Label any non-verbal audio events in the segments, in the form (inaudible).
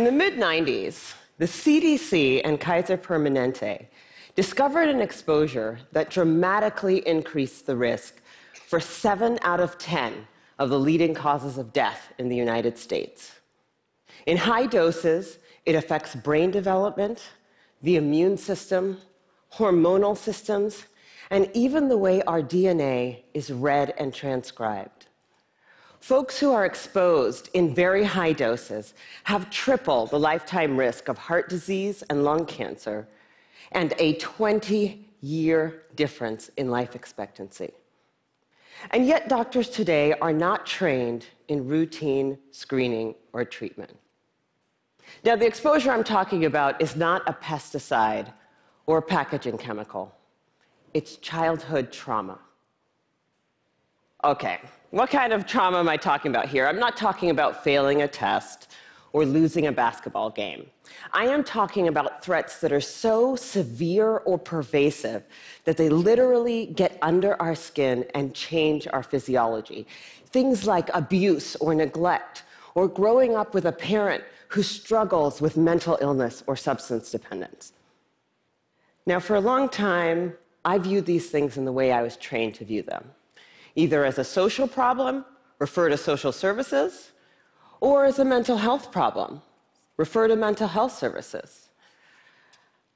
In the mid 90s, the CDC and Kaiser Permanente discovered an exposure that dramatically increased the risk for seven out of 10 of the leading causes of death in the United States. In high doses, it affects brain development, the immune system, hormonal systems, and even the way our DNA is read and transcribed. Folks who are exposed in very high doses have triple the lifetime risk of heart disease and lung cancer and a 20 year difference in life expectancy. And yet, doctors today are not trained in routine screening or treatment. Now, the exposure I'm talking about is not a pesticide or a packaging chemical, it's childhood trauma. Okay, what kind of trauma am I talking about here? I'm not talking about failing a test or losing a basketball game. I am talking about threats that are so severe or pervasive that they literally get under our skin and change our physiology. Things like abuse or neglect, or growing up with a parent who struggles with mental illness or substance dependence. Now, for a long time, I viewed these things in the way I was trained to view them either as a social problem, refer to social services, or as a mental health problem, refer to mental health services.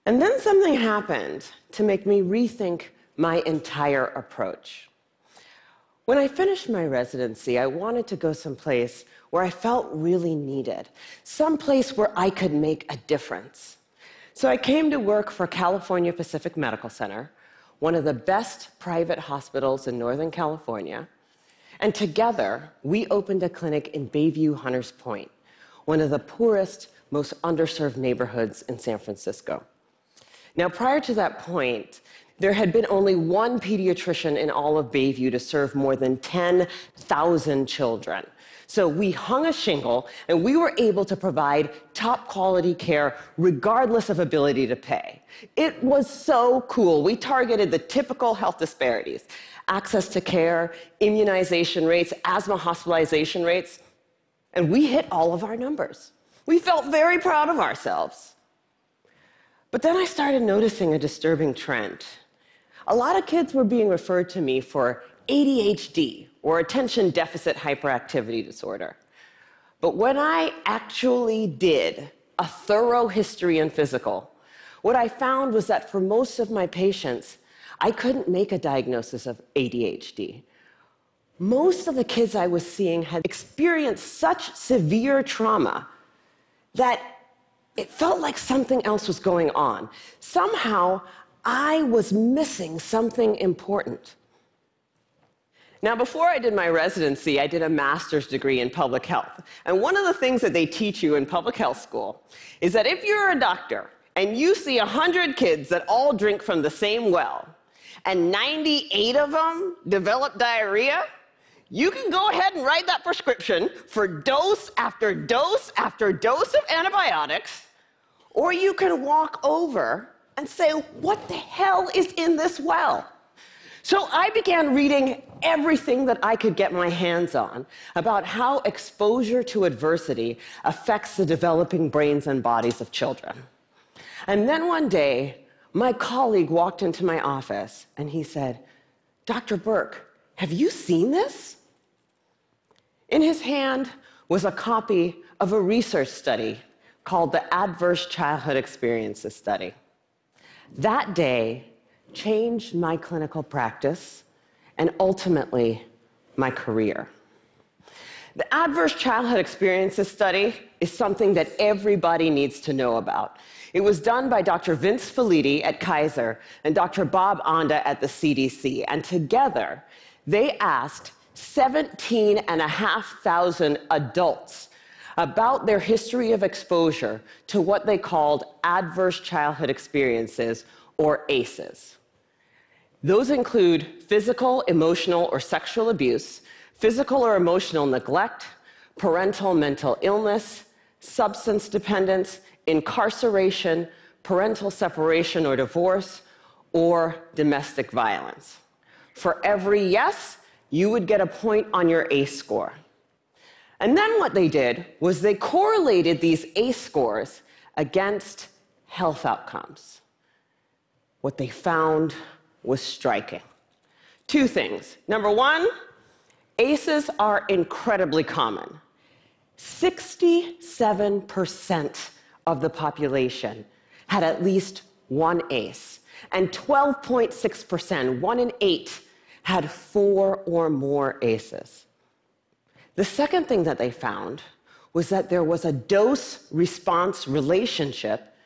And then something happened to make me rethink my entire approach. When I finished my residency, I wanted to go someplace where I felt really needed, someplace where I could make a difference. So I came to work for California Pacific Medical Center, one of the best private hospitals in Northern California. And together, we opened a clinic in Bayview Hunters Point, one of the poorest, most underserved neighborhoods in San Francisco. Now, prior to that point, there had been only one pediatrician in all of Bayview to serve more than 10,000 children. So we hung a shingle and we were able to provide top quality care regardless of ability to pay. It was so cool. We targeted the typical health disparities access to care, immunization rates, asthma hospitalization rates, and we hit all of our numbers. We felt very proud of ourselves. But then I started noticing a disturbing trend. A lot of kids were being referred to me for ADHD, or attention deficit hyperactivity disorder. But when I actually did a thorough history and physical, what I found was that for most of my patients, I couldn't make a diagnosis of ADHD. Most of the kids I was seeing had experienced such severe trauma that it felt like something else was going on. Somehow, I was missing something important. Now, before I did my residency, I did a master's degree in public health. And one of the things that they teach you in public health school is that if you're a doctor and you see 100 kids that all drink from the same well, and 98 of them develop diarrhea, you can go ahead and write that prescription for dose after dose after dose of antibiotics, or you can walk over and say, What the hell is in this well? So I began reading everything that I could get my hands on about how exposure to adversity affects the developing brains and bodies of children. And then one day, my colleague walked into my office and he said, Dr. Burke, have you seen this? In his hand was a copy of a research study called the Adverse Childhood Experiences Study. That day, changed my clinical practice and ultimately my career. The Adverse Childhood Experiences Study is something that everybody needs to know about. It was done by Dr. Vince Felitti at Kaiser and Dr. Bob Anda at the CDC, and together they asked 17,500 adults about their history of exposure to what they called adverse childhood experiences, or ACEs. Those include physical, emotional, or sexual abuse, physical or emotional neglect, parental mental illness, substance dependence, incarceration, parental separation or divorce, or domestic violence. For every yes, you would get a point on your ACE score. And then what they did was they correlated these ACE scores against health outcomes. What they found was striking. Two things. Number one, ACEs are incredibly common. 67% of the population had at least one ACE, and 12.6%, one in eight, had four or more ACEs. The second thing that they found was that there was a dose response relationship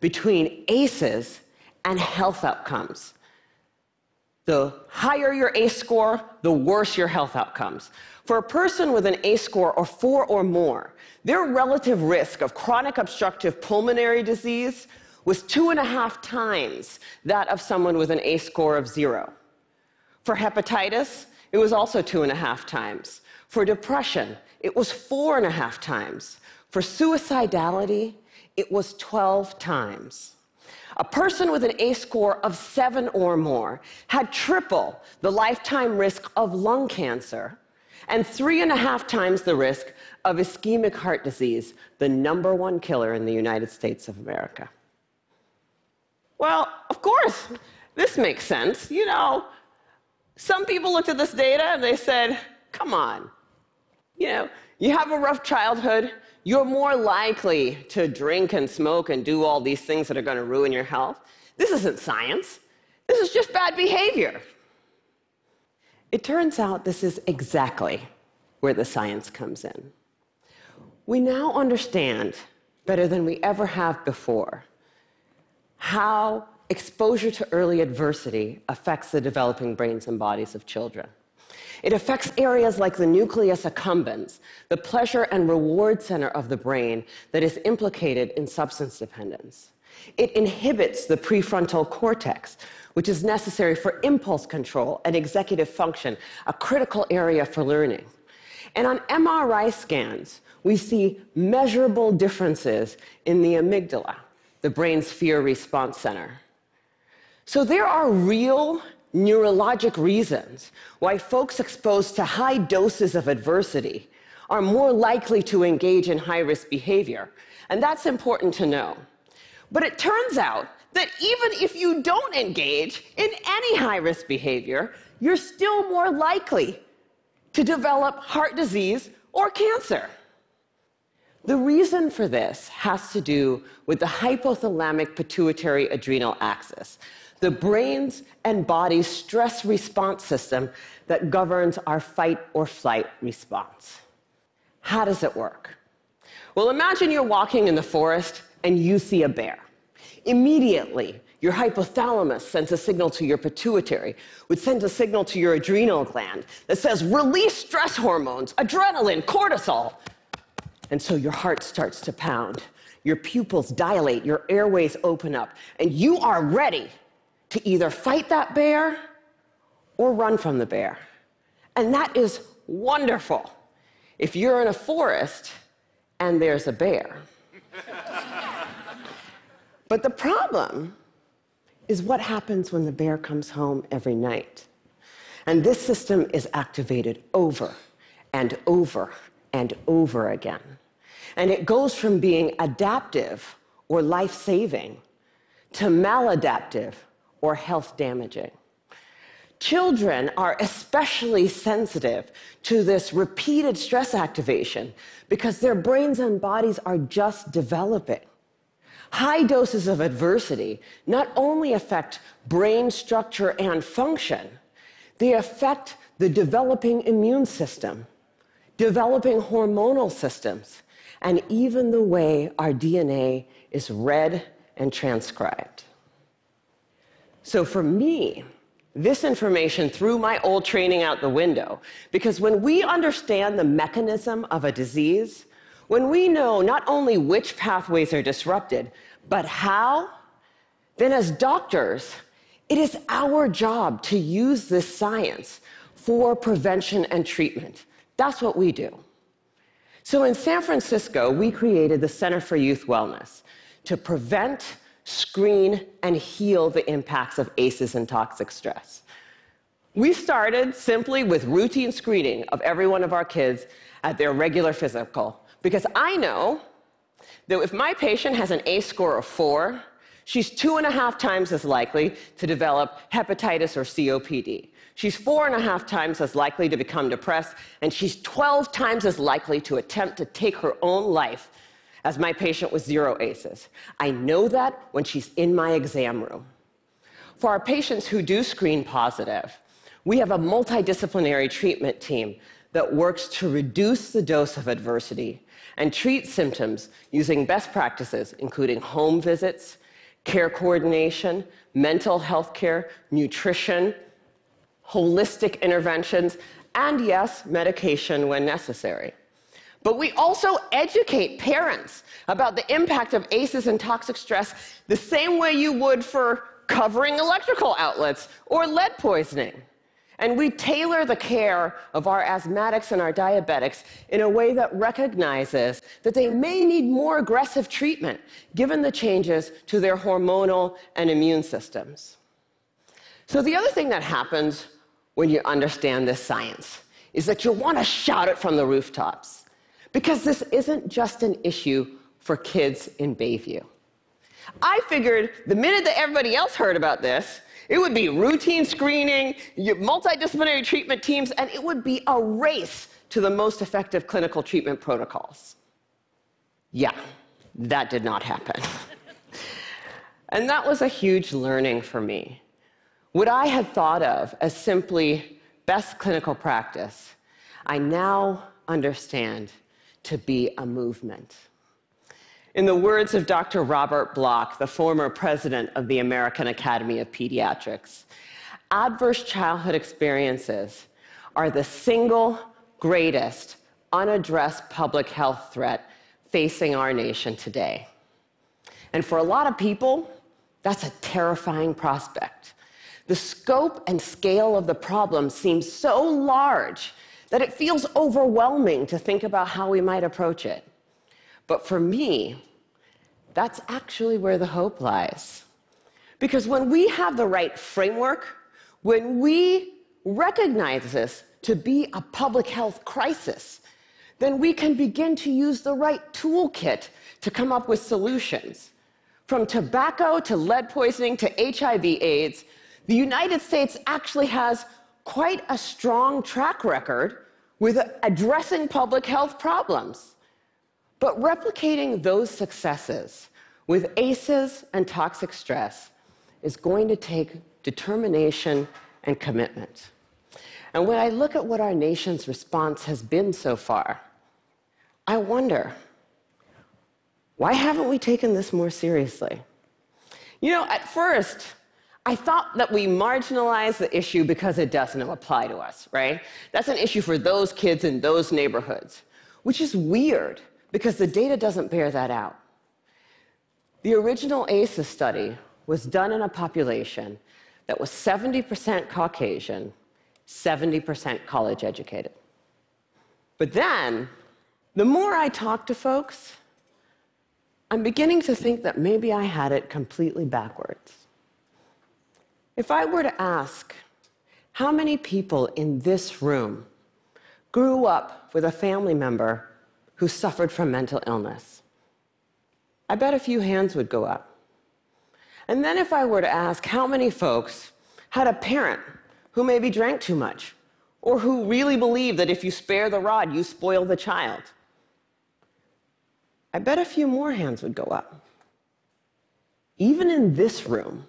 between ACEs and health outcomes. The higher your ACE score, the worse your health outcomes. For a person with an ACE score of four or more, their relative risk of chronic obstructive pulmonary disease was two and a half times that of someone with an ACE score of zero. For hepatitis, it was also two and a half times. For depression, it was four and a half times. For suicidality, it was 12 times. A person with an ACE score of seven or more had triple the lifetime risk of lung cancer and three and a half times the risk of ischemic heart disease, the number one killer in the United States of America. Well, of course, this makes sense. You know, some people looked at this data and they said, come on, you know, you have a rough childhood, you're more likely to drink and smoke and do all these things that are going to ruin your health. This isn't science. This is just bad behavior. It turns out this is exactly where the science comes in. We now understand better than we ever have before how exposure to early adversity affects the developing brains and bodies of children. It affects areas like the nucleus accumbens, the pleasure and reward center of the brain that is implicated in substance dependence. It inhibits the prefrontal cortex, which is necessary for impulse control and executive function, a critical area for learning. And on MRI scans, we see measurable differences in the amygdala, the brain's fear response center. So there are real neurologic reasons why folks exposed to high doses of adversity are more likely to engage in high risk behavior. And that's important to know. But it turns out that even if you don't engage in any high risk behavior, you're still more likely to develop heart disease or cancer. The reason for this has to do with the hypothalamic pituitary adrenal axis, the brain's and body's stress response system that governs our fight or flight response. How does it work? Well, imagine you're walking in the forest and you see a bear. Immediately, your hypothalamus sends a signal to your pituitary, which sends a signal to your adrenal gland that says, release stress hormones, adrenaline, cortisol. And so your heart starts to pound, your pupils dilate, your airways open up, and you are ready to either fight that bear or run from the bear. And that is wonderful if you're in a forest and there's a bear. (laughs) but the problem is what happens when the bear comes home every night. And this system is activated over and over and over again. And it goes from being adaptive or life saving to maladaptive or health damaging. Children are especially sensitive to this repeated stress activation because their brains and bodies are just developing. High doses of adversity not only affect brain structure and function, they affect the developing immune system, developing hormonal systems, and even the way our DNA is read and transcribed. So for me, this information threw my old training out the window because when we understand the mechanism of a disease, when we know not only which pathways are disrupted, but how, then as doctors, it is our job to use this science for prevention and treatment. That's what we do. So in San Francisco, we created the Center for Youth Wellness to prevent screen, and heal the impacts of ACEs and toxic stress. We started simply with routine screening of every one of our kids at their regular physical because I know that if my patient has an ACE score of four, she's two and a half times as likely to develop hepatitis or COPD. She's four and a half times as likely to become depressed, and she's 12 times as likely to attempt to take her own life as my patient with zero ACEs. I know that when she's in my exam room. For our patients who do screen positive, we have a multidisciplinary treatment team that works to reduce the dose of adversity and treat symptoms using best practices, including home visits, care coordination, mental health care, nutrition, holistic interventions, and yes, medication when necessary. But we also educate parents about the impact of ACEs and toxic stress the same way you would for covering electrical outlets or lead poisoning. And we tailor the care of our asthmatics and our diabetics in a way that recognizes that they may need more aggressive treatment given the changes to their hormonal and immune systems. So, the other thing that happens when you understand this science is that you want to shout it from the rooftops because this isn't just an issue for kids in Bayview. I figured the minute that everybody else heard about this, it would be routine screening, multidisciplinary treatment teams, and it would be a race to the most effective clinical treatment protocols. Yeah, that did not happen. (laughs) and that was a huge learning for me. What I had thought of as simply best clinical practice, I now understand to be a movement. In the words of Dr. Robert Block, the former president of the American Academy of Pediatrics, adverse childhood experiences are the single greatest unaddressed public health threat facing our nation today. And for a lot of people, that's a terrifying prospect. The scope and scale of the problem seems so large that it feels overwhelming to think about how we might approach it. But for me, that's actually where the hope lies. Because when we have the right framework, when we recognize this to be a public health crisis, then we can begin to use the right toolkit to come up with solutions. From tobacco to lead poisoning to HIV AIDS, the United States actually has quite a strong track record with addressing public health problems. But replicating those successes with ACEs and toxic stress is going to take determination and commitment. And when I look at what our nation's response has been so far, I wonder why haven't we taken this more seriously? You know, at first, I thought that we marginalized the issue because it doesn't apply to us, right? That's an issue for those kids in those neighborhoods, which is weird because the data doesn't bear that out. The original ACEs study was done in a population that was 70% Caucasian, 70% college educated. But then, the more I talk to folks, I'm beginning to think that maybe I had it completely backwards. If I were to ask how many people in this room grew up with a family member who suffered from mental illness? I bet a few hands would go up. And then if I were to ask how many folks had a parent who maybe drank too much, or who really believed that if you spare the rod, you spoil the child, I bet a few more hands would go up. Even in this room,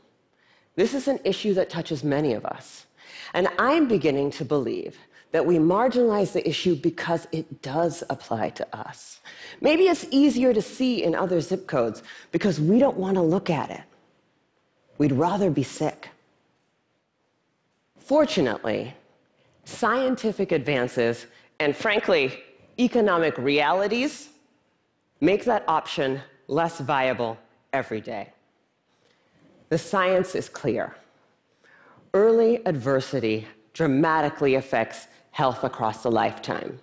this is an issue that touches many of us. And I'm beginning to believe that we marginalize the issue because it does apply to us. Maybe it's easier to see in other zip codes because we don't want to look at it. We'd rather be sick. Fortunately, scientific advances and, frankly, economic realities make that option less viable every day. The science is clear. Early adversity dramatically affects health across a lifetime.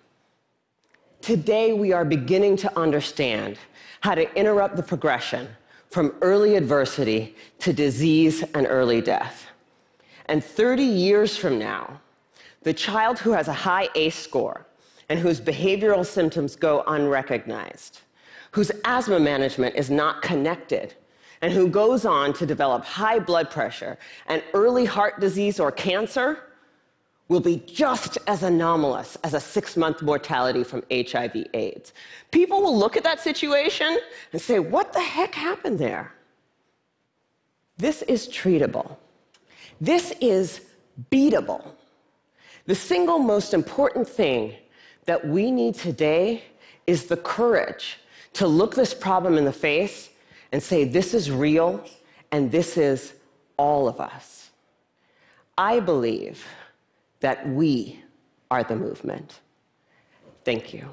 Today, we are beginning to understand how to interrupt the progression from early adversity to disease and early death. And 30 years from now, the child who has a high ACE score and whose behavioral symptoms go unrecognized, whose asthma management is not connected, and who goes on to develop high blood pressure and early heart disease or cancer will be just as anomalous as a six month mortality from HIV AIDS. People will look at that situation and say, What the heck happened there? This is treatable. This is beatable. The single most important thing that we need today is the courage to look this problem in the face and say, This is real and this is all of us. I believe that we are the movement. Thank you.